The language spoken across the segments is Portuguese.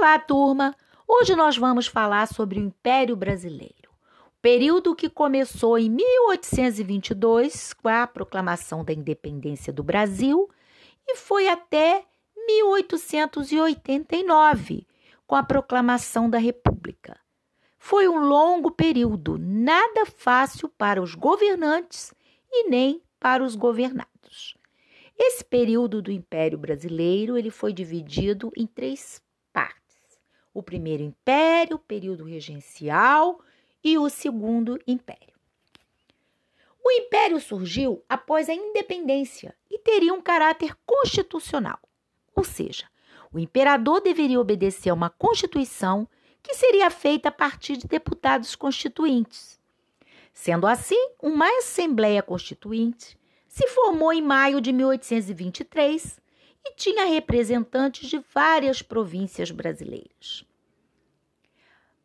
Olá, turma! Hoje nós vamos falar sobre o Império Brasileiro, período que começou em 1822, com a proclamação da independência do Brasil, e foi até 1889, com a proclamação da República. Foi um longo período, nada fácil para os governantes e nem para os governados. Esse período do Império Brasileiro ele foi dividido em três o primeiro império, período regencial e o segundo império. O império surgiu após a independência e teria um caráter constitucional, ou seja, o imperador deveria obedecer a uma constituição que seria feita a partir de deputados constituintes. Sendo assim, uma Assembleia Constituinte se formou em maio de 1823 e tinha representantes de várias províncias brasileiras.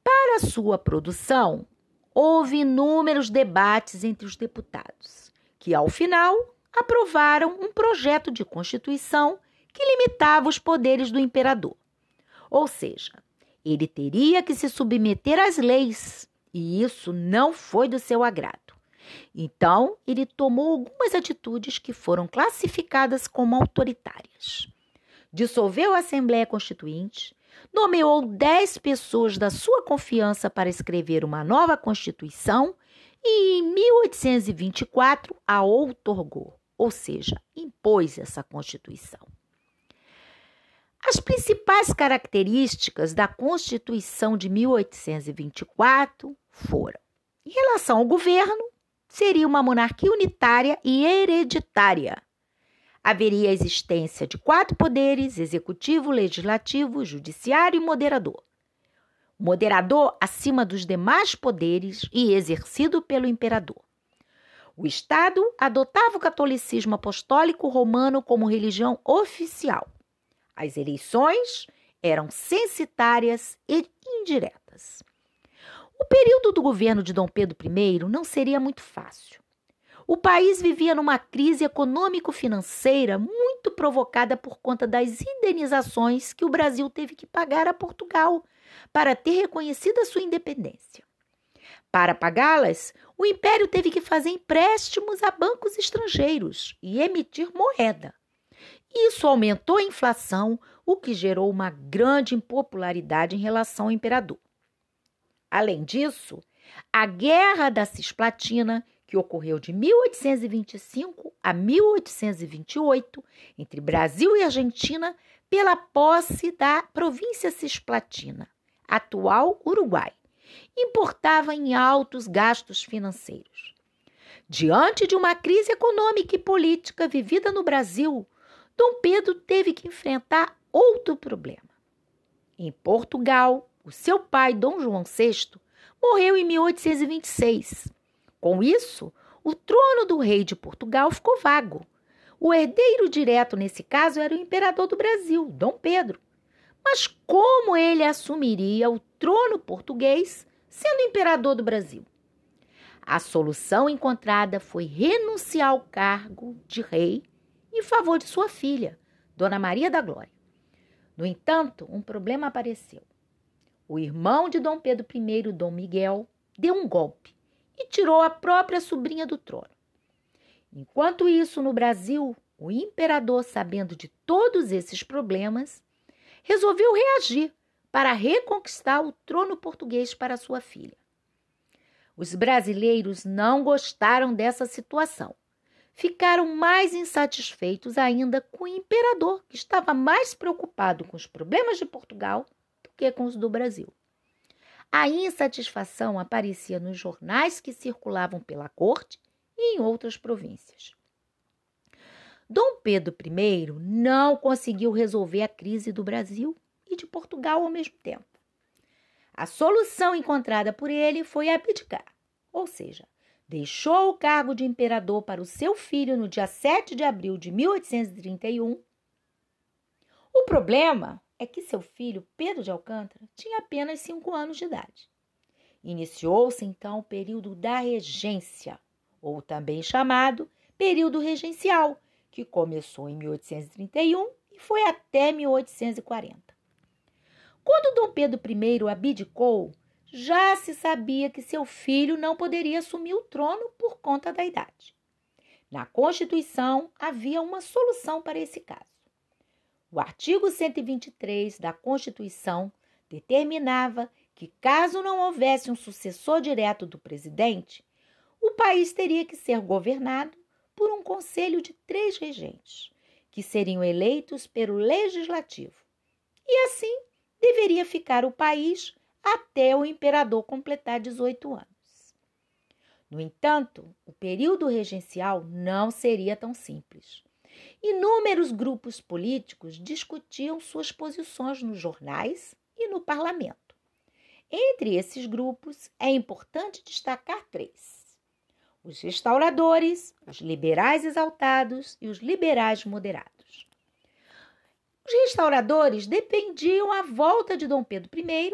Para sua produção, houve inúmeros debates entre os deputados, que, ao final, aprovaram um projeto de Constituição que limitava os poderes do imperador. Ou seja, ele teria que se submeter às leis, e isso não foi do seu agrado. Então, ele tomou algumas atitudes que foram classificadas como autoritárias dissolveu a Assembleia Constituinte, nomeou dez pessoas da sua confiança para escrever uma nova Constituição e, em 1824, a outorgou, ou seja, impôs essa Constituição. As principais características da Constituição de 1824 foram: em relação ao governo, seria uma monarquia unitária e hereditária haveria a existência de quatro poderes: executivo, legislativo, judiciário e moderador. Moderador acima dos demais poderes e exercido pelo imperador. O Estado adotava o catolicismo apostólico romano como religião oficial. As eleições eram censitárias e indiretas. O período do governo de Dom Pedro I não seria muito fácil. O país vivia numa crise econômico-financeira muito provocada por conta das indenizações que o Brasil teve que pagar a Portugal para ter reconhecido a sua independência. Para pagá-las, o império teve que fazer empréstimos a bancos estrangeiros e emitir moeda. Isso aumentou a inflação, o que gerou uma grande impopularidade em relação ao imperador. Além disso, a Guerra da Cisplatina que ocorreu de 1825 a 1828 entre Brasil e Argentina pela posse da província cisplatina, atual Uruguai, importava em altos gastos financeiros. Diante de uma crise econômica e política vivida no Brasil, Dom Pedro teve que enfrentar outro problema. Em Portugal, o seu pai, Dom João VI, morreu em 1826 com isso, o trono do rei de Portugal ficou vago. O herdeiro direto nesse caso era o imperador do Brasil, Dom Pedro. Mas como ele assumiria o trono português sendo imperador do Brasil? A solução encontrada foi renunciar ao cargo de rei em favor de sua filha, Dona Maria da Glória. No entanto, um problema apareceu. O irmão de Dom Pedro I, Dom Miguel, deu um golpe e tirou a própria sobrinha do trono. Enquanto isso, no Brasil, o imperador, sabendo de todos esses problemas, resolveu reagir para reconquistar o trono português para sua filha. Os brasileiros não gostaram dessa situação. Ficaram mais insatisfeitos ainda com o imperador, que estava mais preocupado com os problemas de Portugal do que com os do Brasil. A insatisfação aparecia nos jornais que circulavam pela corte e em outras províncias. Dom Pedro I não conseguiu resolver a crise do Brasil e de Portugal ao mesmo tempo. A solução encontrada por ele foi abdicar, ou seja, deixou o cargo de imperador para o seu filho no dia 7 de abril de 1831. O problema é que seu filho, Pedro de Alcântara, tinha apenas cinco anos de idade. Iniciou-se então o período da regência, ou também chamado período regencial, que começou em 1831 e foi até 1840. Quando Dom Pedro I abdicou, já se sabia que seu filho não poderia assumir o trono por conta da idade. Na Constituição havia uma solução para esse caso. O artigo 123 da Constituição determinava que, caso não houvesse um sucessor direto do presidente, o país teria que ser governado por um conselho de três regentes, que seriam eleitos pelo legislativo. E assim deveria ficar o país até o imperador completar 18 anos. No entanto, o período regencial não seria tão simples. Inúmeros grupos políticos discutiam suas posições nos jornais e no parlamento. Entre esses grupos, é importante destacar três: os restauradores, os liberais exaltados e os liberais moderados. Os restauradores dependiam a volta de Dom Pedro I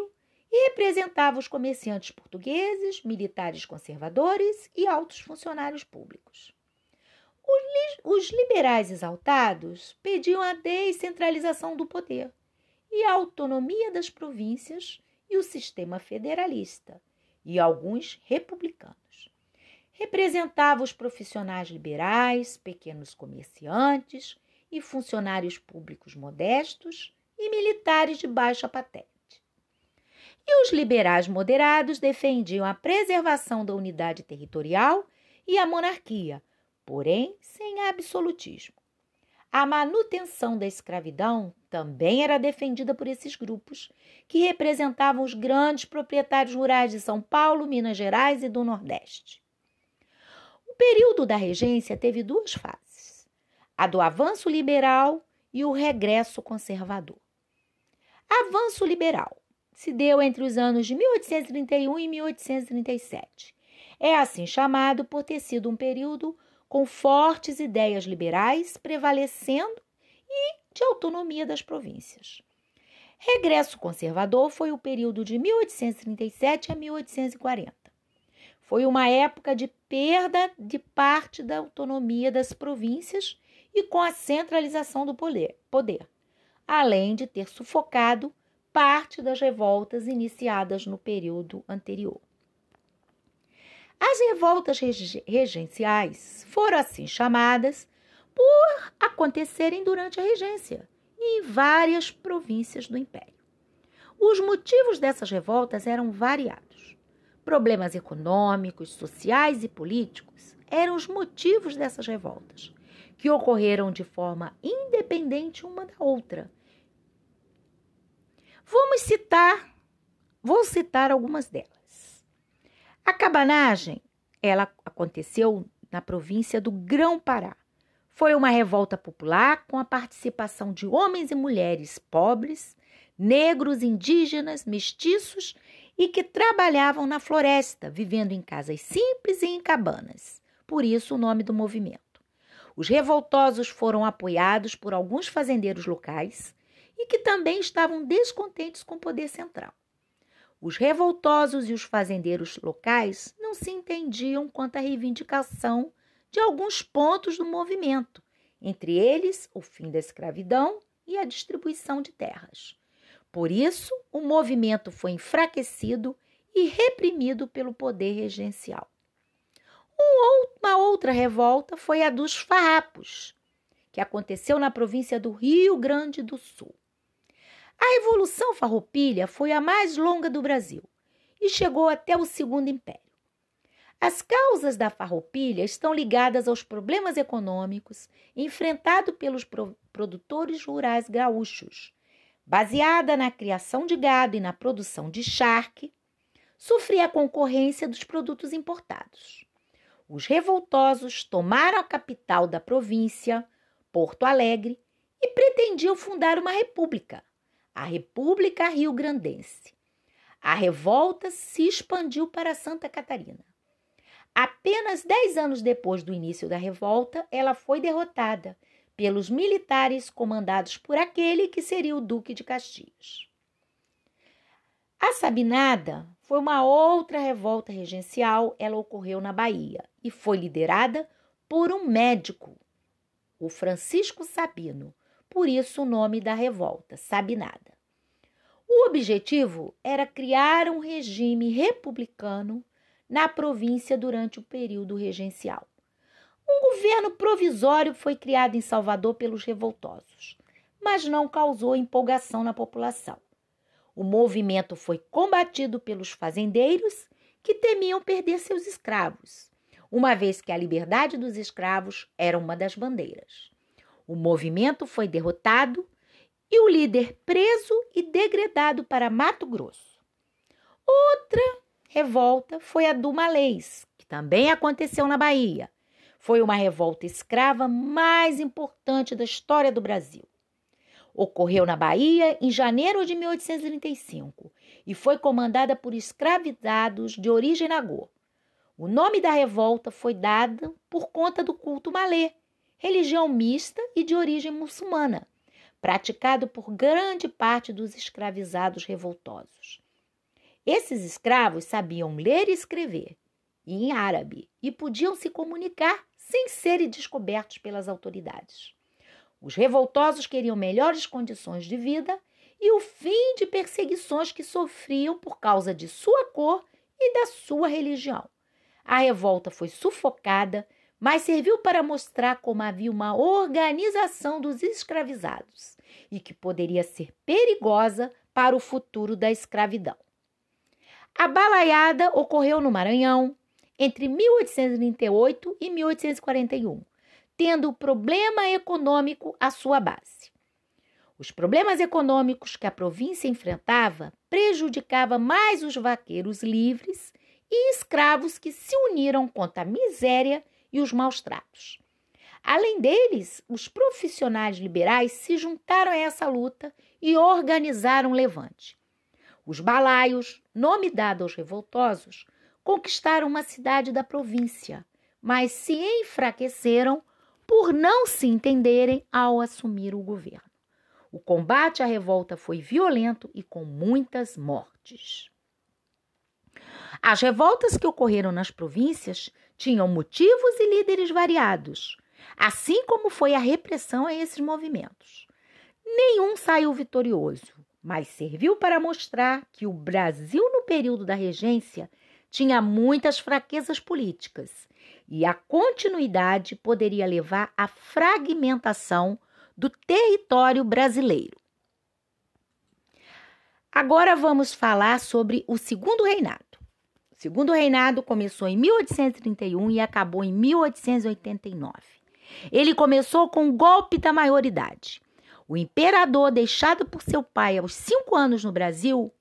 e representava os comerciantes portugueses, militares conservadores e altos funcionários públicos. Os, liberais exaltados pediam a descentralização do poder e a autonomia das províncias e o sistema federalista, e alguns republicanos. Representava os profissionais liberais, pequenos comerciantes e funcionários públicos modestos e militares de baixa patente. E os liberais moderados defendiam a preservação da unidade territorial e a monarquia, porém sem absolutismo. A manutenção da escravidão também era defendida por esses grupos, que representavam os grandes proprietários rurais de São Paulo, Minas Gerais e do Nordeste. O período da regência teve duas fases: a do avanço liberal e o regresso conservador. Avanço liberal se deu entre os anos de 1831 e 1837. É assim chamado por ter sido um período com fortes ideias liberais prevalecendo e de autonomia das províncias. Regresso conservador foi o período de 1837 a 1840. Foi uma época de perda de parte da autonomia das províncias e com a centralização do poder, além de ter sufocado parte das revoltas iniciadas no período anterior. As revoltas regenciais foram assim chamadas por acontecerem durante a regência em várias províncias do império. Os motivos dessas revoltas eram variados. Problemas econômicos, sociais e políticos eram os motivos dessas revoltas, que ocorreram de forma independente uma da outra Vamos citar, vou citar algumas delas. A cabanagem, ela aconteceu na província do Grão-Pará. Foi uma revolta popular com a participação de homens e mulheres pobres, negros, indígenas, mestiços e que trabalhavam na floresta, vivendo em casas simples e em cabanas. Por isso o nome do movimento. Os revoltosos foram apoiados por alguns fazendeiros locais e que também estavam descontentes com o poder central. Os revoltosos e os fazendeiros locais não se entendiam quanto à reivindicação de alguns pontos do movimento, entre eles o fim da escravidão e a distribuição de terras. Por isso, o movimento foi enfraquecido e reprimido pelo poder regencial. Uma outra revolta foi a dos farrapos, que aconteceu na província do Rio Grande do Sul. A Revolução Farroupilha foi a mais longa do Brasil e chegou até o Segundo Império. As causas da farroupilha estão ligadas aos problemas econômicos enfrentados pelos produtores rurais gaúchos. Baseada na criação de gado e na produção de charque, sofria a concorrência dos produtos importados. Os revoltosos tomaram a capital da província, Porto Alegre, e pretendiam fundar uma república a República Rio-Grandense. A revolta se expandiu para Santa Catarina. Apenas dez anos depois do início da revolta, ela foi derrotada pelos militares comandados por aquele que seria o Duque de Caxias. A Sabinada foi uma outra revolta regencial, ela ocorreu na Bahia e foi liderada por um médico, o Francisco Sabino, por isso o nome da revolta, Sabinada. O objetivo era criar um regime republicano na província durante o período regencial. Um governo provisório foi criado em Salvador pelos revoltosos, mas não causou empolgação na população. O movimento foi combatido pelos fazendeiros que temiam perder seus escravos, uma vez que a liberdade dos escravos era uma das bandeiras. O movimento foi derrotado e o líder preso e degradado para Mato Grosso. Outra revolta foi a do Malês, que também aconteceu na Bahia. Foi uma revolta escrava mais importante da história do Brasil. Ocorreu na Bahia em janeiro de 1835 e foi comandada por escravizados de origem nagô. O nome da revolta foi dado por conta do culto malê, religião mista e de origem muçulmana, praticado por grande parte dos escravizados revoltosos. Esses escravos sabiam ler e escrever em árabe e podiam se comunicar sem serem descobertos pelas autoridades. Os revoltosos queriam melhores condições de vida e o fim de perseguições que sofriam por causa de sua cor e da sua religião. A revolta foi sufocada, mas serviu para mostrar como havia uma organização dos escravizados e que poderia ser perigosa para o futuro da escravidão. A balaiada ocorreu no Maranhão entre 1838 e 1841, tendo o problema econômico à sua base. Os problemas econômicos que a província enfrentava prejudicavam mais os vaqueiros livres e escravos que se uniram contra a miséria e os maus tratos. Além deles, os profissionais liberais se juntaram a essa luta e organizaram um levante. Os balaios, nome dado aos revoltosos, conquistaram uma cidade da província, mas se enfraqueceram por não se entenderem ao assumir o governo. O combate à revolta foi violento e com muitas mortes. As revoltas que ocorreram nas províncias tinham motivos e líderes variados, assim como foi a repressão a esses movimentos. Nenhum saiu vitorioso, mas serviu para mostrar que o Brasil, no período da regência, tinha muitas fraquezas políticas e a continuidade poderia levar à fragmentação do território brasileiro. Agora vamos falar sobre o segundo reinado. Segundo reinado começou em 1831 e acabou em 1889. Ele começou com o golpe da maioridade. O imperador, deixado por seu pai aos cinco anos no Brasil,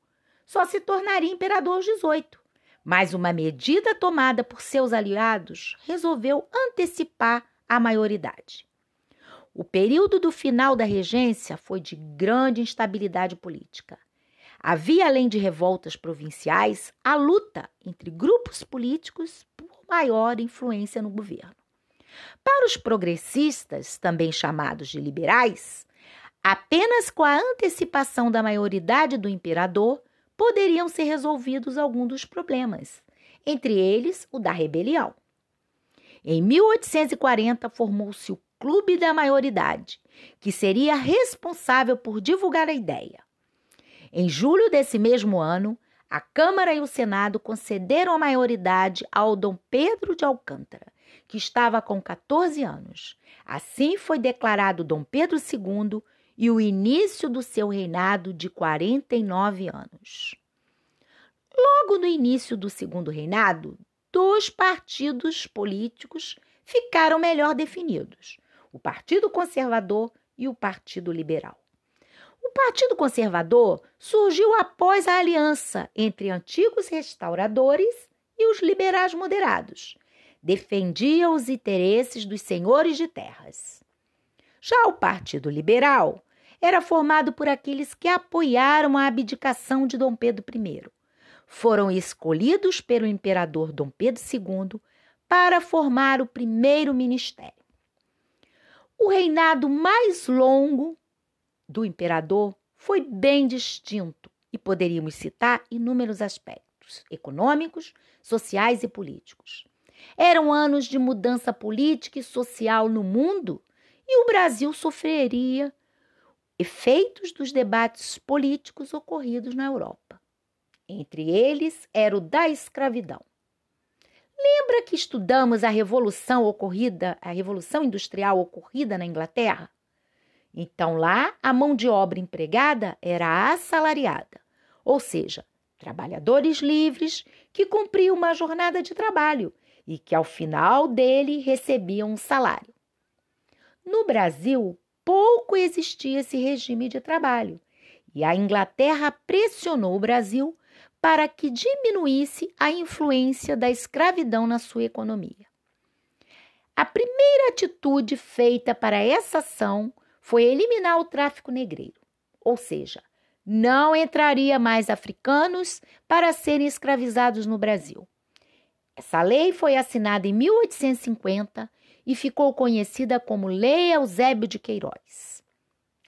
só se tornaria imperador aos 18. Mas uma medida tomada por seus aliados resolveu antecipar a maioridade. O período do final da regência foi de grande instabilidade política. Havia, além de revoltas provinciais, a luta entre grupos políticos por maior influência no governo. Para os progressistas, também chamados de liberais, apenas com a antecipação da maioridade do imperador poderiam ser resolvidos alguns dos problemas, entre eles o da rebelião. Em 1840, formou-se o Clube da Maioridade, que seria responsável por divulgar a ideia. Em julho desse mesmo ano, a Câmara e o Senado concederam a maioridade ao Dom Pedro de Alcântara, que estava com 14 anos. Assim foi declarado Dom Pedro II e o início do seu reinado de 49 anos. Logo no início do segundo reinado, dois partidos políticos ficaram melhor definidos: o Partido Conservador e o Partido Liberal. O Partido Conservador surgiu após a aliança entre antigos restauradores e os liberais moderados, defendia os interesses dos senhores de terras. Já o Partido Liberal era formado por aqueles que apoiaram a abdicação de Dom Pedro I. Foram escolhidos pelo imperador Dom Pedro II para formar o primeiro ministério. O reinado mais longo do imperador foi bem distinto e poderíamos citar inúmeros aspectos econômicos, sociais e políticos. Eram anos de mudança política e social no mundo e o Brasil sofreria efeitos dos debates políticos ocorridos na Europa. Entre eles era o da escravidão. Lembra que estudamos a revolução ocorrida, a revolução industrial ocorrida na Inglaterra? Então lá a mão de obra empregada era assalariada, ou seja, trabalhadores livres que cumpriam uma jornada de trabalho e que ao final dele recebiam um salário. No Brasil, pouco existia esse regime de trabalho e a Inglaterra pressionou o Brasil para que diminuísse a influência da escravidão na sua economia. A primeira atitude feita para essa ação foi eliminar o tráfico negreiro, ou seja, não entraria mais africanos para serem escravizados no Brasil. Essa lei foi assinada em 1850 e ficou conhecida como Lei Eusébio de Queiroz.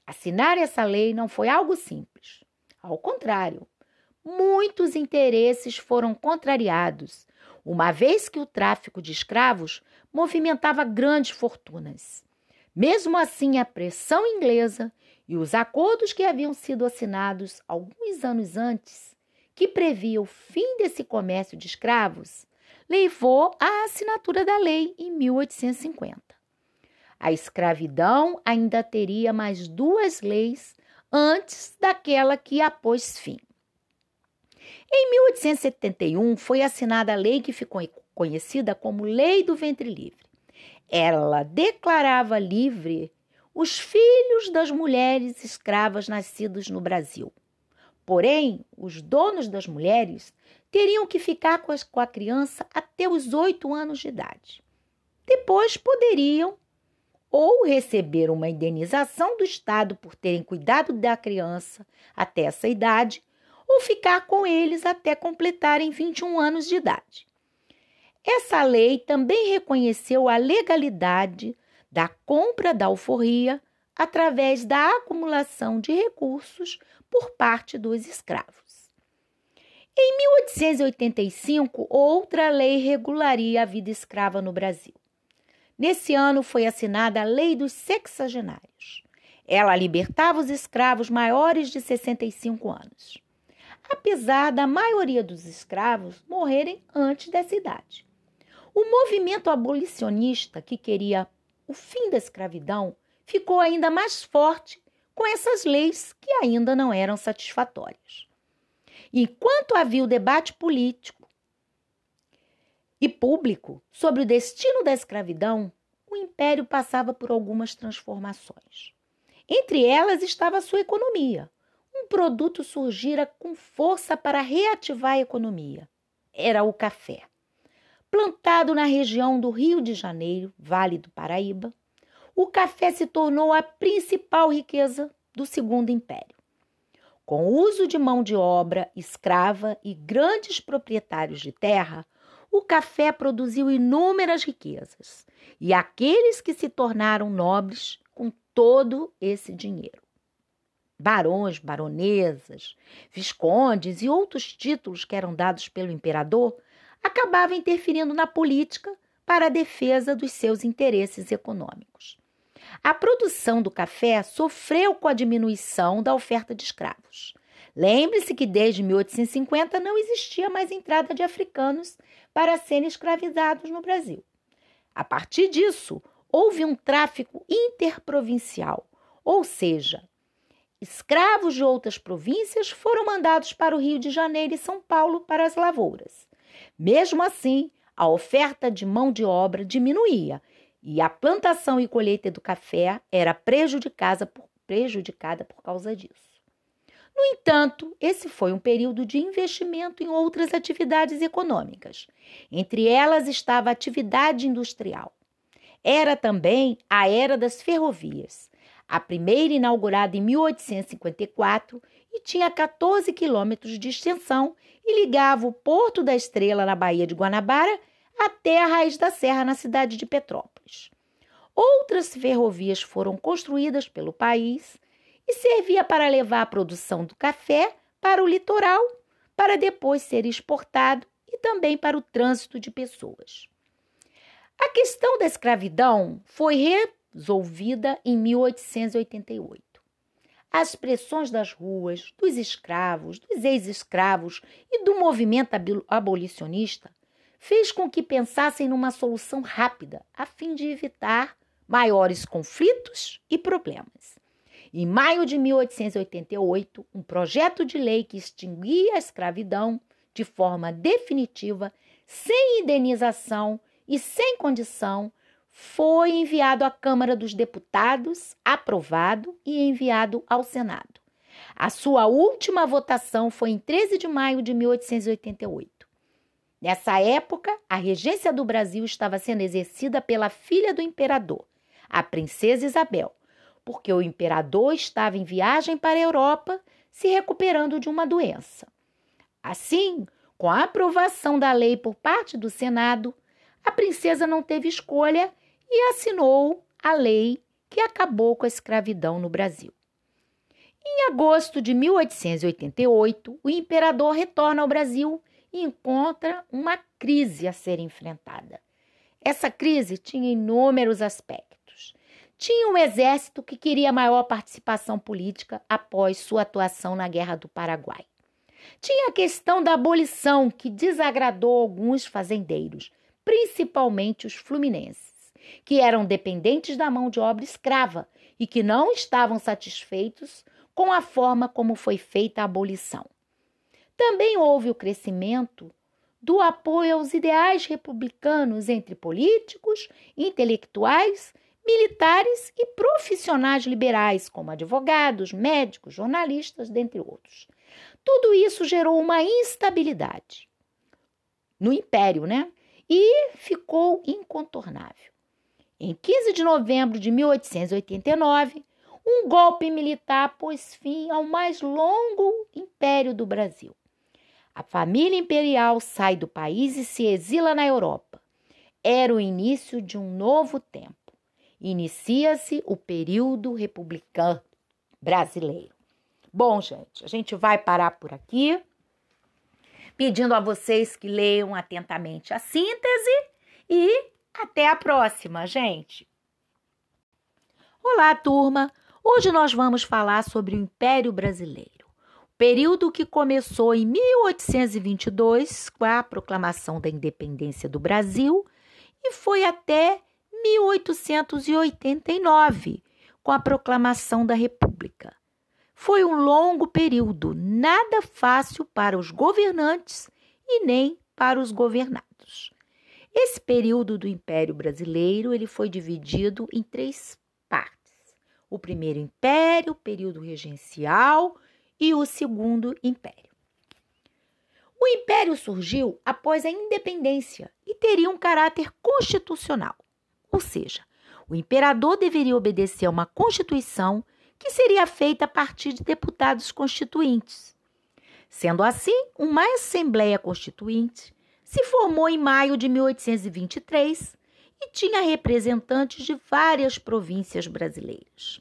Assinar essa lei não foi algo simples. Ao contrário, muitos interesses foram contrariados, uma vez que o tráfico de escravos movimentava grandes fortunas. Mesmo assim, a pressão inglesa e os acordos que haviam sido assinados alguns anos antes, que previa o fim desse comércio de escravos, levou à assinatura da lei em 1850. A escravidão ainda teria mais duas leis antes daquela que a pôs fim. Em 1871 foi assinada a lei que ficou conhecida como Lei do Ventre Livre. Ela declarava livre os filhos das mulheres escravas nascidos no Brasil. Porém, os donos das mulheres teriam que ficar com, com a criança até os oito anos de idade. Depois poderiam ou receber uma indenização do Estado por terem cuidado da criança até essa idade, ou ficar com eles até completarem 21 anos de idade. Essa lei também reconheceu a legalidade da compra da alforria através da acumulação de recursos por parte dos escravos. Em 1885, outra lei regularia a vida escrava no Brasil. Nesse ano foi assinada a Lei dos Sexagenários. Ela libertava os escravos maiores de 65 anos, apesar da maioria dos escravos morrerem antes dessa idade. O movimento abolicionista que queria o fim da escravidão ficou ainda mais forte com essas leis que ainda não eram satisfatórias. Enquanto havia o debate político e público sobre o destino da escravidão, o império passava por algumas transformações. Entre elas estava a sua economia. Um produto surgira com força para reativar a economia. Era o café. Plantado na região do Rio de Janeiro, Vale do Paraíba, o café se tornou a principal riqueza do Segundo Império. Com o uso de mão de obra escrava e grandes proprietários de terra, o café produziu inúmeras riquezas, e aqueles que se tornaram nobres com todo esse dinheiro. Barões, baronesas, viscondes e outros títulos que eram dados pelo imperador acabavam interferindo na política para a defesa dos seus interesses econômicos. A produção do café sofreu com a diminuição da oferta de escravos. Lembre-se que desde 1850 não existia mais entrada de africanos para serem escravizados no Brasil. A partir disso, houve um tráfico interprovincial, ou seja, escravos de outras províncias foram mandados para o Rio de Janeiro e São Paulo para as lavouras. Mesmo assim, a oferta de mão de obra diminuía e a plantação e colheita do café era prejudicada por, prejudicada por causa disso. No entanto, esse foi um período de investimento em outras atividades econômicas. Entre elas estava a atividade industrial. Era também a era das ferrovias, a primeira inaugurada em 1854 e tinha 14 quilômetros de extensão e ligava o Porto da Estrela, na Baía de Guanabara, até a raiz da serra na cidade de Petrópolis. Outras ferrovias foram construídas pelo país e servia para levar a produção do café para o litoral, para depois ser exportado e também para o trânsito de pessoas. A questão da escravidão foi resolvida em 1888. As pressões das ruas, dos escravos, dos ex-escravos e do movimento abolicionista fez com que pensassem numa solução rápida, a fim de evitar maiores conflitos e problemas. Em maio de 1888, um projeto de lei que extinguia a escravidão de forma definitiva, sem indenização e sem condição, foi enviado à Câmara dos Deputados, aprovado e enviado ao Senado. A sua última votação foi em 13 de maio de 1888. Nessa época, a regência do Brasil estava sendo exercida pela filha do imperador, a princesa Isabel, porque o imperador estava em viagem para a Europa, se recuperando de uma doença. Assim, com a aprovação da lei por parte do Senado, a princesa não teve escolha e assinou a lei que acabou com a escravidão no Brasil. Em agosto de 1888, o imperador retorna ao Brasil e encontra uma crise a ser enfrentada. Essa crise tinha inúmeros aspectos. Tinha um exército que queria maior participação política após sua atuação na Guerra do Paraguai. Tinha a questão da abolição, que desagradou alguns fazendeiros, principalmente os fluminenses, que eram dependentes da mão de obra escrava e que não estavam satisfeitos com a forma como foi feita a abolição. Também houve o crescimento do apoio aos ideais republicanos entre políticos, intelectuais, militares e profissionais liberais, como advogados, médicos, jornalistas, dentre outros. Tudo isso gerou uma instabilidade no império, né? E ficou incontornável. Em 15 de novembro de 1889, um golpe militar pôs fim ao mais longo império do Brasil. A família imperial sai do país e se exila na Europa. Era o início de um novo tempo. Inicia-se o período republicano brasileiro. Bom, gente, a gente vai parar por aqui, pedindo a vocês que leiam atentamente a síntese e até a próxima, gente. Olá, turma! Hoje nós vamos falar sobre o Império Brasileiro período que começou em 1822, com a proclamação da independência do Brasil, e foi até 1889, com a proclamação da República. Foi um longo período, nada fácil para os governantes e nem para os governados. Esse período do Império Brasileiro ele foi dividido em três partes: o primeiro Império, o período regencial e o Segundo Império. O império surgiu após a independência e teria um caráter constitucional, ou seja, o imperador deveria obedecer a uma constituição que seria feita a partir de deputados constituintes. Sendo assim, uma Assembleia Constituinte se formou em maio de 1823 e tinha representantes de várias províncias brasileiras.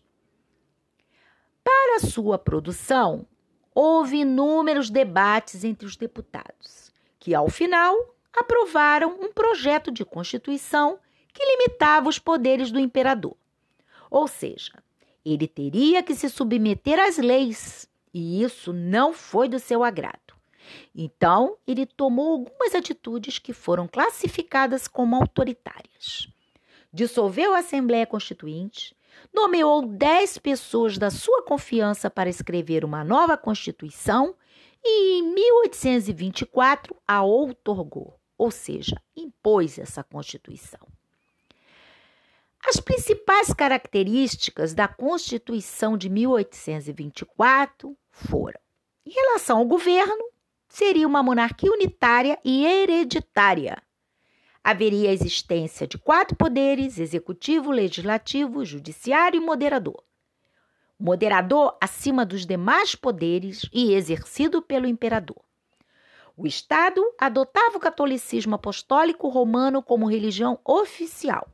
Para sua produção, houve inúmeros debates entre os deputados, que, ao final, aprovaram um projeto de constituição que limitava os poderes do imperador. Ou seja, ele teria que se submeter às leis, e isso não foi do seu agrado. Então, ele tomou algumas atitudes que foram classificadas como autoritárias. Dissolveu a Assembleia Constituinte, nomeou dez pessoas da sua confiança para escrever uma nova Constituição e, em 1824, a outorgou, ou seja, impôs essa Constituição. As principais características da Constituição de 1824 foram: em relação ao governo, seria uma monarquia unitária e hereditária haveria a existência de quatro poderes: executivo, legislativo, judiciário e moderador. Moderador acima dos demais poderes e exercido pelo imperador. O Estado adotava o catolicismo apostólico romano como religião oficial.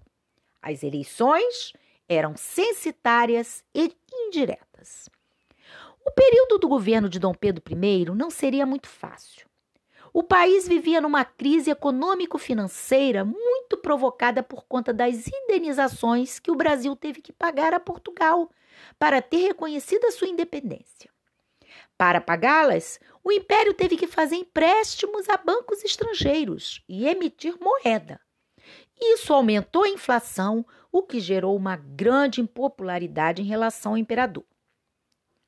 As eleições eram censitárias e indiretas. O período do governo de Dom Pedro I não seria muito fácil. O país vivia numa crise econômico-financeira muito provocada por conta das indenizações que o Brasil teve que pagar a Portugal para ter reconhecido a sua independência. Para pagá-las, o império teve que fazer empréstimos a bancos estrangeiros e emitir moeda. Isso aumentou a inflação, o que gerou uma grande impopularidade em relação ao imperador.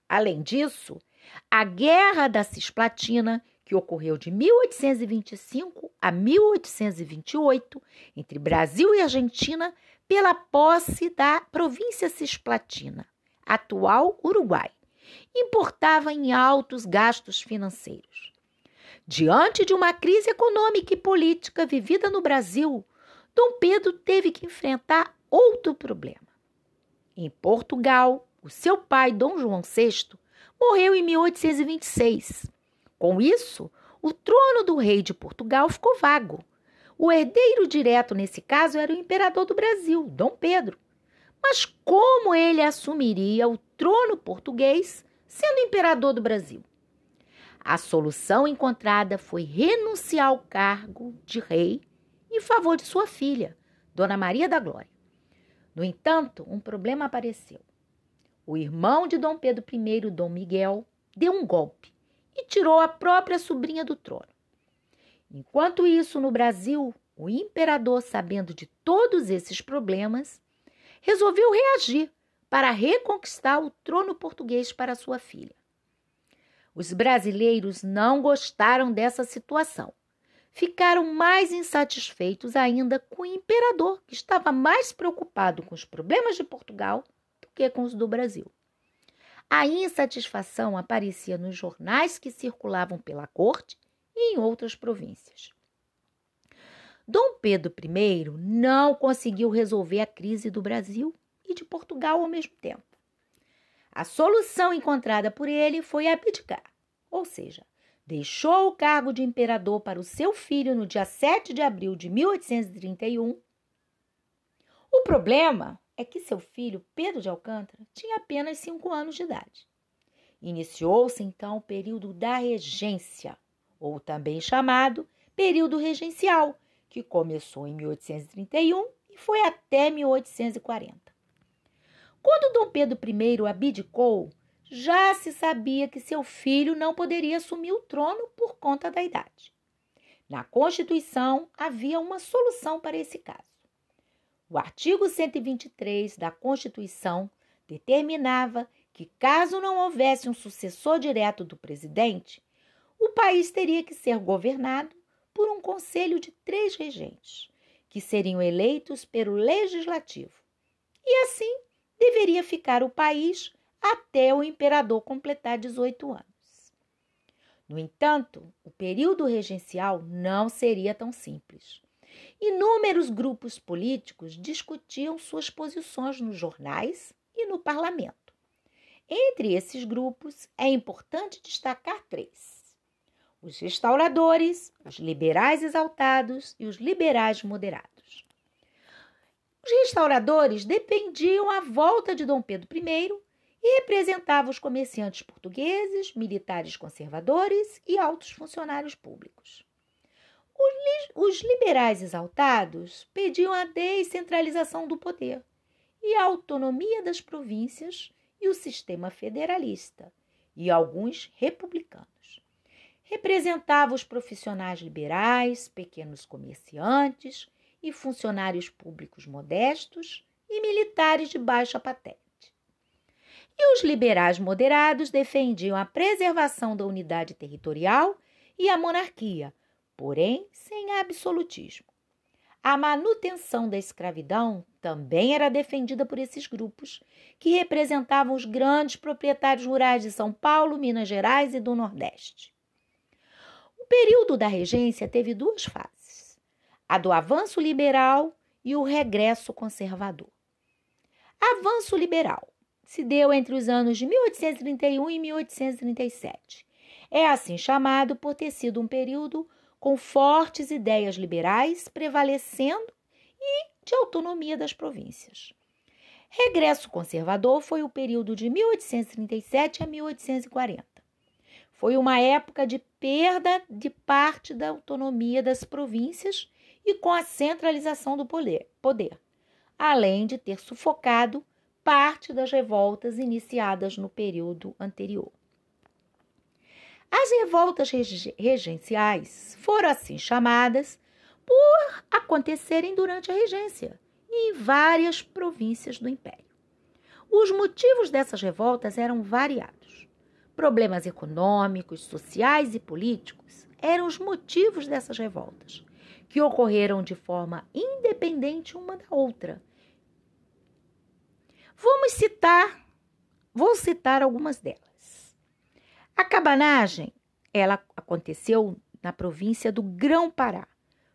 Além disso, a Guerra da Cisplatina, que ocorreu de 1825 a 1828 entre Brasil e Argentina, pela posse da província Cisplatina, atual Uruguai, importava em altos gastos financeiros. Diante de uma crise econômica e política vivida no Brasil, Dom Pedro teve que enfrentar outro problema. Em Portugal, o seu pai, Dom João VI, morreu em 1826. Com isso, o trono do rei de Portugal ficou vago. O herdeiro direto nesse caso era o imperador do Brasil, Dom Pedro. Mas como ele assumiria o trono português sendo imperador do Brasil? A solução encontrada foi renunciar ao cargo de rei em favor de sua filha, Dona Maria da Glória. No entanto, um problema apareceu. O irmão de Dom Pedro I, Dom Miguel, deu um golpe e tirou a própria sobrinha do trono. Enquanto isso, no Brasil, o imperador, sabendo de todos esses problemas, resolveu reagir para reconquistar o trono português para sua filha. Os brasileiros não gostaram dessa situação. Ficaram mais insatisfeitos ainda com o imperador, que estava mais preocupado com os problemas de Portugal que com os do Brasil. A insatisfação aparecia nos jornais que circulavam pela corte e em outras províncias. Dom Pedro I não conseguiu resolver a crise do Brasil e de Portugal ao mesmo tempo. A solução encontrada por ele foi abdicar, ou seja, deixou o cargo de imperador para o seu filho no dia 7 de abril de 1831. O problema é que seu filho, Pedro de Alcântara, tinha apenas cinco anos de idade. Iniciou-se então o período da regência, ou também chamado período regencial, que começou em 1831 e foi até 1840. Quando Dom Pedro I abdicou, já se sabia que seu filho não poderia assumir o trono por conta da idade. Na Constituição havia uma solução para esse caso. O artigo 123 da Constituição determinava que, caso não houvesse um sucessor direto do presidente, o país teria que ser governado por um conselho de três regentes, que seriam eleitos pelo legislativo. E assim deveria ficar o país até o imperador completar 18 anos. No entanto, o período regencial não seria tão simples. Inúmeros grupos políticos discutiam suas posições nos jornais e no parlamento. Entre esses grupos, é importante destacar três os restauradores, os liberais exaltados e os liberais moderados. Os restauradores dependiam a volta de Dom Pedro I e representavam os comerciantes portugueses, militares conservadores e altos funcionários públicos. Os, liberais exaltados pediam a descentralização do poder e a autonomia das províncias e o sistema federalista, e alguns republicanos representava os profissionais liberais, pequenos comerciantes e funcionários públicos modestos e militares de baixa patente. E os liberais moderados defendiam a preservação da unidade territorial e a monarquia, porém sem absolutismo. A manutenção da escravidão também era defendida por esses grupos, que representavam os grandes proprietários rurais de São Paulo, Minas Gerais e do Nordeste período da regência teve duas fases: a do avanço liberal e o regresso conservador. Avanço liberal se deu entre os anos de 1831 e 1837. É assim chamado por ter sido um período com fortes ideias liberais prevalecendo e de autonomia das províncias. Regresso conservador foi o período de 1837 a 1840. Foi uma época de perda de parte da autonomia das províncias e com a centralização do poder, além de ter sufocado parte das revoltas iniciadas no período anterior. As revoltas regenciais foram assim chamadas por acontecerem durante a regência em várias províncias do império. Os motivos dessas revoltas eram variados. Problemas econômicos, sociais e políticos eram os motivos dessas revoltas, que ocorreram de forma independente uma da outra. Vamos citar, vou citar algumas delas. A cabanagem, ela aconteceu na província do Grão-Pará.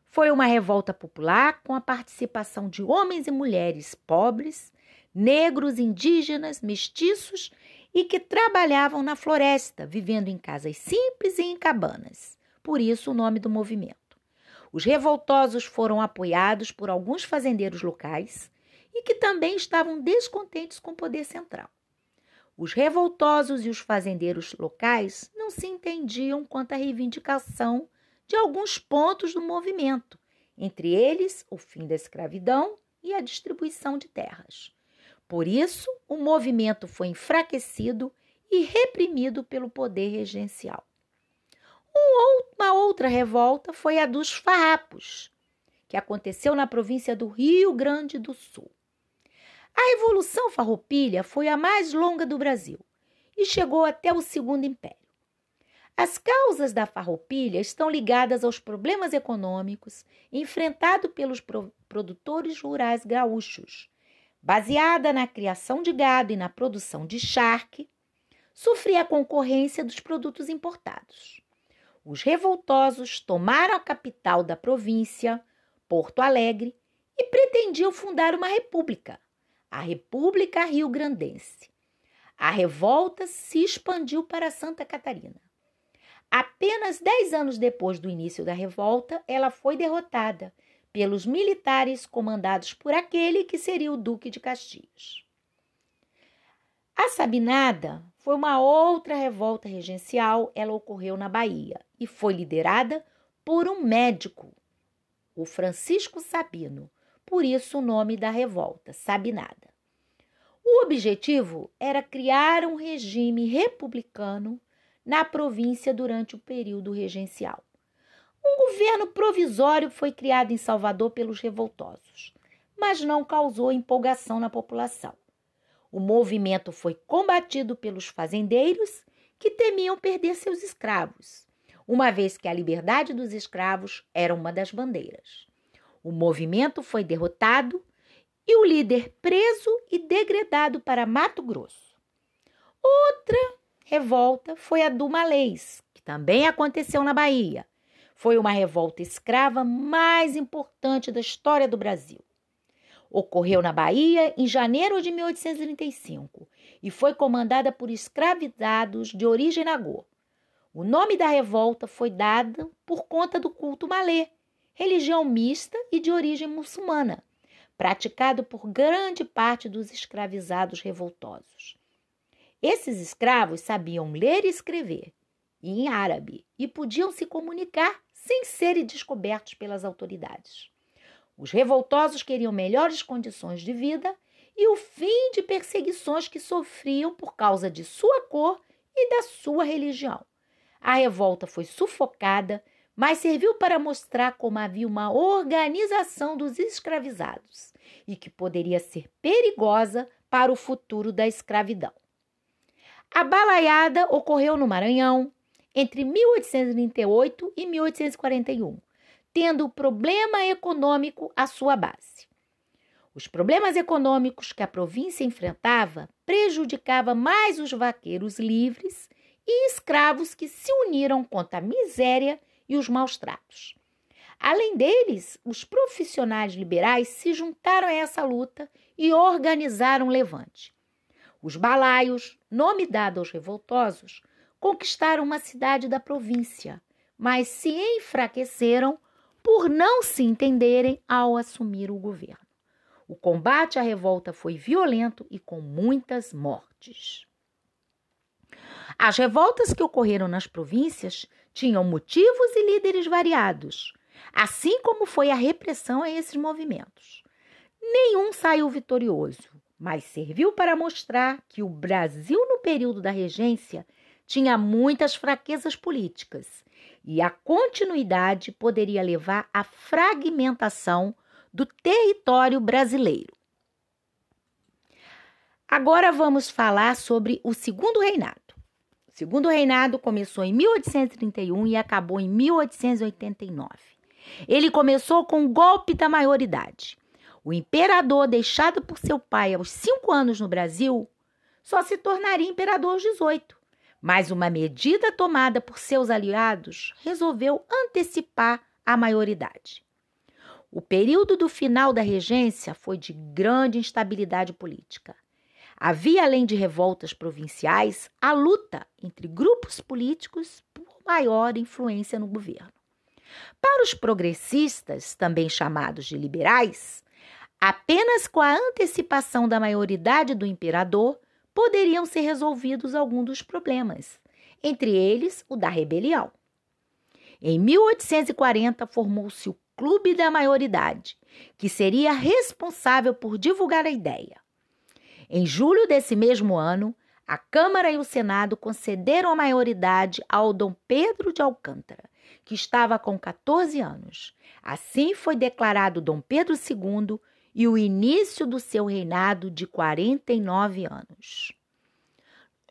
Foi uma revolta popular com a participação de homens e mulheres pobres, negros, indígenas, mestiços e que trabalhavam na floresta, vivendo em casas simples e em cabanas. Por isso o nome do movimento. Os revoltosos foram apoiados por alguns fazendeiros locais e que também estavam descontentes com o poder central. Os revoltosos e os fazendeiros locais não se entendiam quanto à reivindicação de alguns pontos do movimento, entre eles o fim da escravidão e a distribuição de terras. Por isso, o movimento foi enfraquecido e reprimido pelo poder regencial. Uma outra revolta foi a dos farrapos, que aconteceu na província do Rio Grande do Sul. A Revolução Farroupilha foi a mais longa do Brasil e chegou até o Segundo Império. As causas da farroupilha estão ligadas aos problemas econômicos enfrentados pelos produtores rurais gaúchos. Baseada na criação de gado e na produção de charque, sofria a concorrência dos produtos importados. Os revoltosos tomaram a capital da província, Porto Alegre, e pretendiam fundar uma república, a República Rio-Grandense. A revolta se expandiu para Santa Catarina. Apenas dez anos depois do início da revolta, ela foi derrotada pelos militares comandados por aquele que seria o Duque de Caxias. A Sabinada foi uma outra revolta regencial, ela ocorreu na Bahia e foi liderada por um médico, o Francisco Sabino, por isso o nome da revolta, Sabinada. O objetivo era criar um regime republicano na província durante o período regencial. Um governo provisório foi criado em Salvador pelos revoltosos, mas não causou empolgação na população. O movimento foi combatido pelos fazendeiros que temiam perder seus escravos, uma vez que a liberdade dos escravos era uma das bandeiras. O movimento foi derrotado e o líder preso e degradado para Mato Grosso. Outra revolta foi a do Malês, que também aconteceu na Bahia. Foi uma revolta escrava mais importante da história do Brasil. Ocorreu na Bahia em janeiro de 1835 e foi comandada por escravizados de origem nagô. O nome da revolta foi dado por conta do culto malê, religião mista e de origem muçulmana, praticado por grande parte dos escravizados revoltosos. Esses escravos sabiam ler e escrever, e em árabe, e podiam se comunicar sem serem descobertos pelas autoridades. Os revoltosos queriam melhores condições de vida e o fim de perseguições que sofriam por causa de sua cor e da sua religião. A revolta foi sufocada, mas serviu para mostrar como havia uma organização dos escravizados e que poderia ser perigosa para o futuro da escravidão. A balaiada ocorreu no Maranhão entre 1838 e 1841 tendo o problema econômico à sua base. Os problemas econômicos que a província enfrentava prejudicavam mais os vaqueiros livres e escravos que se uniram contra a miséria e os maus tratos. Além deles, os profissionais liberais se juntaram a essa luta e organizaram um levante. Os balaios, nome dado aos revoltosos, conquistaram uma cidade da província, mas se enfraqueceram por não se entenderem ao assumir o governo. O combate à revolta foi violento e com muitas mortes. As revoltas que ocorreram nas províncias tinham motivos e líderes variados, assim como foi a repressão a esses movimentos. Nenhum saiu vitorioso, mas serviu para mostrar que o Brasil, no período da regência, tinha muitas fraquezas políticas e a continuidade poderia levar à fragmentação do território brasileiro. Agora vamos falar sobre o segundo reinado. Segundo reinado começou em 1831 e acabou em 1889. Ele começou com o golpe da maioridade. O imperador, deixado por seu pai aos cinco anos no Brasil, só se tornaria imperador aos 18. Mas uma medida tomada por seus aliados resolveu antecipar a maioridade. O período do final da regência foi de grande instabilidade política. Havia, além de revoltas provinciais, a luta entre grupos políticos por maior influência no governo. Para os progressistas, também chamados de liberais, apenas com a antecipação da maioridade do imperador poderiam ser resolvidos alguns dos problemas, entre eles o da rebelião. Em 1840 formou-se o Clube da Maioridade, que seria responsável por divulgar a ideia. Em julho desse mesmo ano, a Câmara e o Senado concederam a maioridade ao Dom Pedro de Alcântara, que estava com 14 anos. Assim foi declarado Dom Pedro II e o início do seu reinado de 49 anos.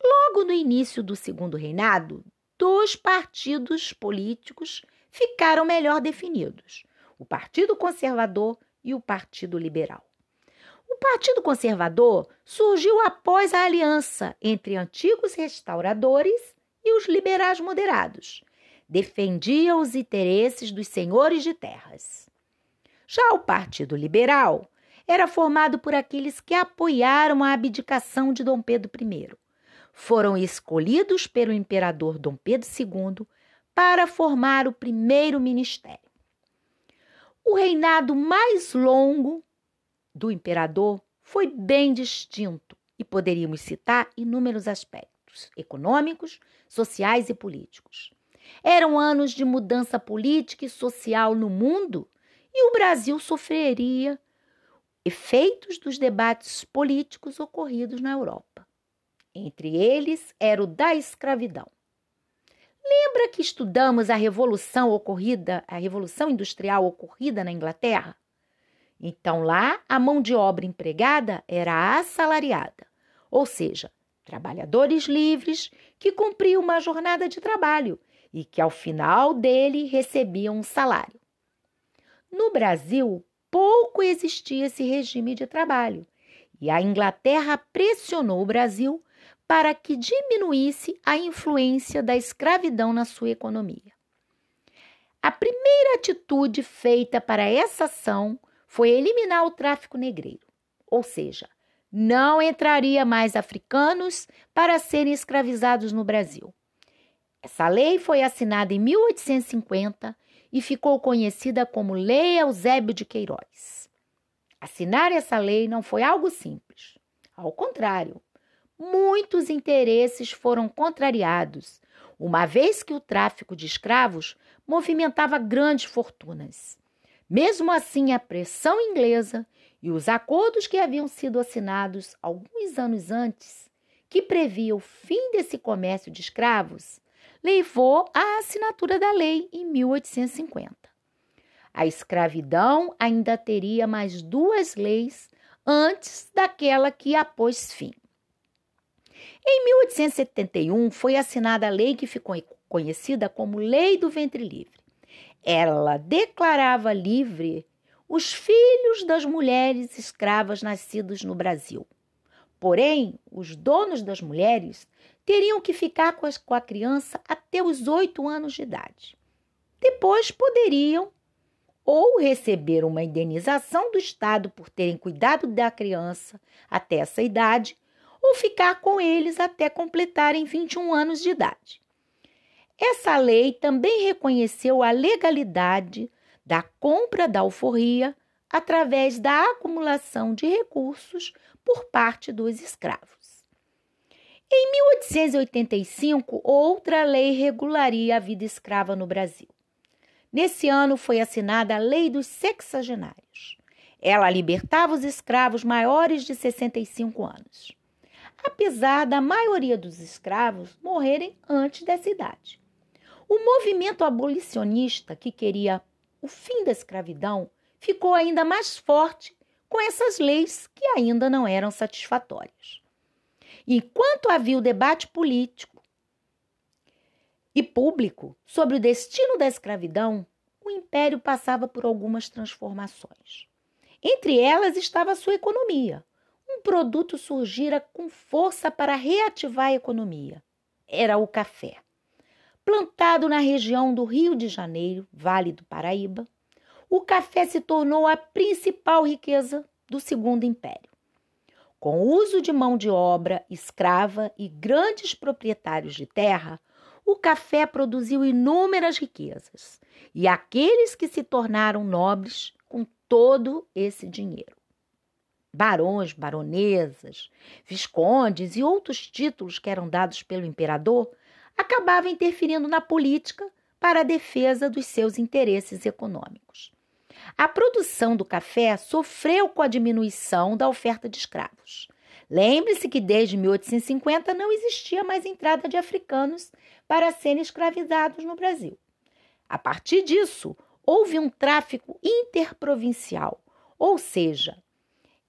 Logo no início do segundo reinado, dois partidos políticos ficaram melhor definidos: o Partido Conservador e o Partido Liberal. O Partido Conservador surgiu após a aliança entre antigos restauradores e os liberais moderados. Defendia os interesses dos senhores de terras. Já o Partido Liberal era formado por aqueles que apoiaram a abdicação de Dom Pedro I. Foram escolhidos pelo imperador Dom Pedro II para formar o primeiro ministério. O reinado mais longo do imperador foi bem distinto e poderíamos citar inúmeros aspectos econômicos, sociais e políticos. Eram anos de mudança política e social no mundo e o Brasil sofreria efeitos dos debates políticos ocorridos na Europa. Entre eles era o da escravidão. Lembra que estudamos a revolução ocorrida, a revolução industrial ocorrida na Inglaterra? Então lá a mão de obra empregada era assalariada, ou seja, trabalhadores livres que cumpriam uma jornada de trabalho e que ao final dele recebiam um salário. No Brasil, pouco existia esse regime de trabalho e a Inglaterra pressionou o Brasil para que diminuísse a influência da escravidão na sua economia. A primeira atitude feita para essa ação foi eliminar o tráfico negreiro, ou seja, não entraria mais africanos para serem escravizados no Brasil. Essa lei foi assinada em 1850 e ficou conhecida como Lei Eusébio de Queiroz. Assinar essa lei não foi algo simples. Ao contrário, muitos interesses foram contrariados, uma vez que o tráfico de escravos movimentava grandes fortunas. Mesmo assim, a pressão inglesa e os acordos que haviam sido assinados alguns anos antes, que previa o fim desse comércio de escravos, levou à assinatura da lei em 1850. A escravidão ainda teria mais duas leis antes daquela que a pôs fim. Em 1871 foi assinada a lei que ficou conhecida como Lei do Ventre Livre. Ela declarava livre os filhos das mulheres escravas nascidos no Brasil. Porém, os donos das mulheres teriam que ficar com, a criança até os oito anos de idade. Depois poderiam ou receber uma indenização do Estado por terem cuidado da criança até essa idade, ou ficar com eles até completarem 21 anos de idade. Essa lei também reconheceu a legalidade da compra da alforria através da acumulação de recursos por parte dos escravos. Em 1885, outra lei regularia a vida escrava no Brasil. Nesse ano foi assinada a Lei dos Sexagenários. Ela libertava os escravos maiores de 65 anos, apesar da maioria dos escravos morrerem antes dessa idade. O movimento abolicionista que queria o fim da escravidão ficou ainda mais forte com essas leis que ainda não eram satisfatórias. Enquanto havia o debate político e público sobre o destino da escravidão, o império passava por algumas transformações. Entre elas estava a sua economia. Um produto surgira com força para reativar a economia. Era o café. Plantado na região do Rio de Janeiro, Vale do Paraíba, o café se tornou a principal riqueza do Segundo Império. Com o uso de mão de obra escrava e grandes proprietários de terra, o café produziu inúmeras riquezas, e aqueles que se tornaram nobres com todo esse dinheiro. Barões, baronesas, viscondes e outros títulos que eram dados pelo imperador acabavam interferindo na política para a defesa dos seus interesses econômicos. A produção do café sofreu com a diminuição da oferta de escravos. Lembre-se que desde 1850 não existia mais entrada de africanos para serem escravizados no Brasil. A partir disso, houve um tráfico interprovincial, ou seja,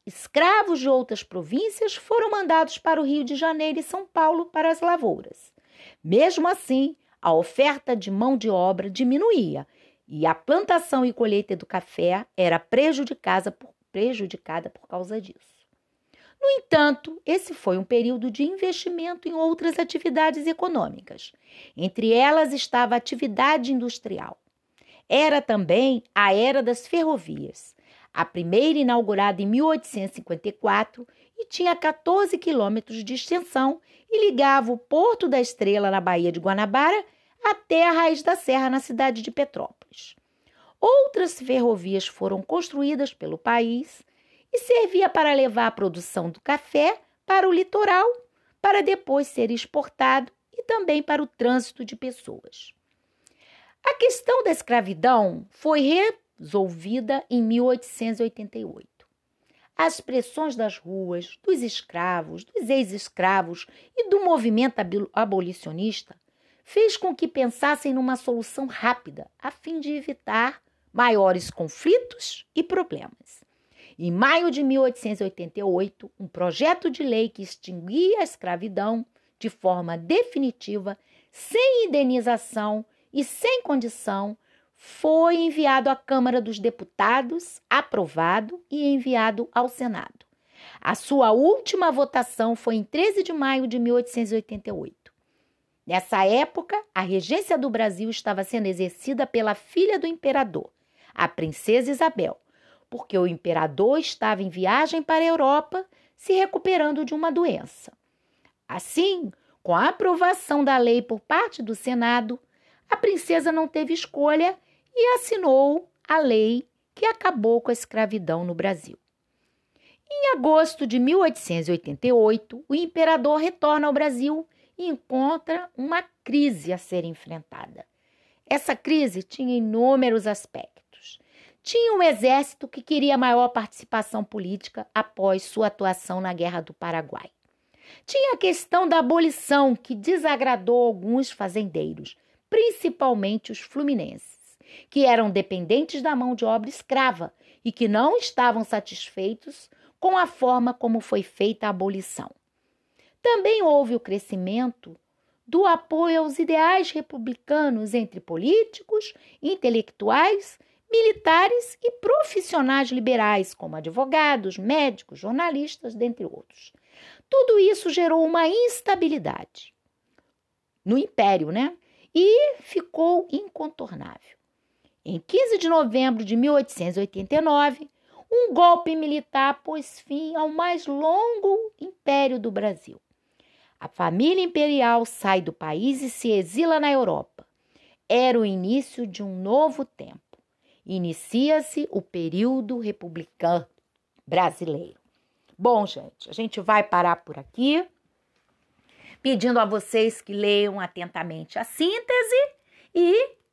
escravos de outras províncias foram mandados para o Rio de Janeiro e São Paulo para as lavouras. Mesmo assim, a oferta de mão de obra diminuía e a plantação e colheita do café era prejudicada por, prejudicada por causa disso. No entanto, esse foi um período de investimento em outras atividades econômicas. Entre elas estava a atividade industrial. Era também a era das ferrovias, a primeira inaugurada em 1854 e tinha 14 quilômetros de extensão e ligava o Porto da Estrela, na Baía de Guanabara, até a raiz da serra na cidade de Petrópolis. Outras ferrovias foram construídas pelo país e servia para levar a produção do café para o litoral, para depois ser exportado e também para o trânsito de pessoas. A questão da escravidão foi resolvida em 1888. As pressões das ruas, dos escravos, dos ex-escravos e do movimento abolicionista fez com que pensassem numa solução rápida, a fim de evitar maiores conflitos e problemas. Em maio de 1888, um projeto de lei que extinguia a escravidão de forma definitiva, sem indenização e sem condição, foi enviado à Câmara dos Deputados, aprovado e enviado ao Senado. A sua última votação foi em 13 de maio de 1888. Nessa época, a regência do Brasil estava sendo exercida pela filha do imperador, a princesa Isabel, porque o imperador estava em viagem para a Europa, se recuperando de uma doença. Assim, com a aprovação da lei por parte do Senado, a princesa não teve escolha e assinou a lei que acabou com a escravidão no Brasil. Em agosto de 1888, o imperador retorna ao Brasil e encontra uma crise a ser enfrentada. Essa crise tinha inúmeros aspectos tinha um exército que queria maior participação política após sua atuação na Guerra do Paraguai. Tinha a questão da abolição, que desagradou alguns fazendeiros, principalmente os fluminenses, que eram dependentes da mão de obra escrava e que não estavam satisfeitos com a forma como foi feita a abolição. Também houve o crescimento do apoio aos ideais republicanos entre políticos, intelectuais militares e profissionais liberais, como advogados, médicos, jornalistas, dentre outros. Tudo isso gerou uma instabilidade no império, né? E ficou incontornável. Em 15 de novembro de 1889, um golpe militar pôs fim ao mais longo império do Brasil. A família imperial sai do país e se exila na Europa. Era o início de um novo tempo inicia-se o período republicano brasileiro. Bom, gente, a gente vai parar por aqui, pedindo a vocês que leiam atentamente a síntese e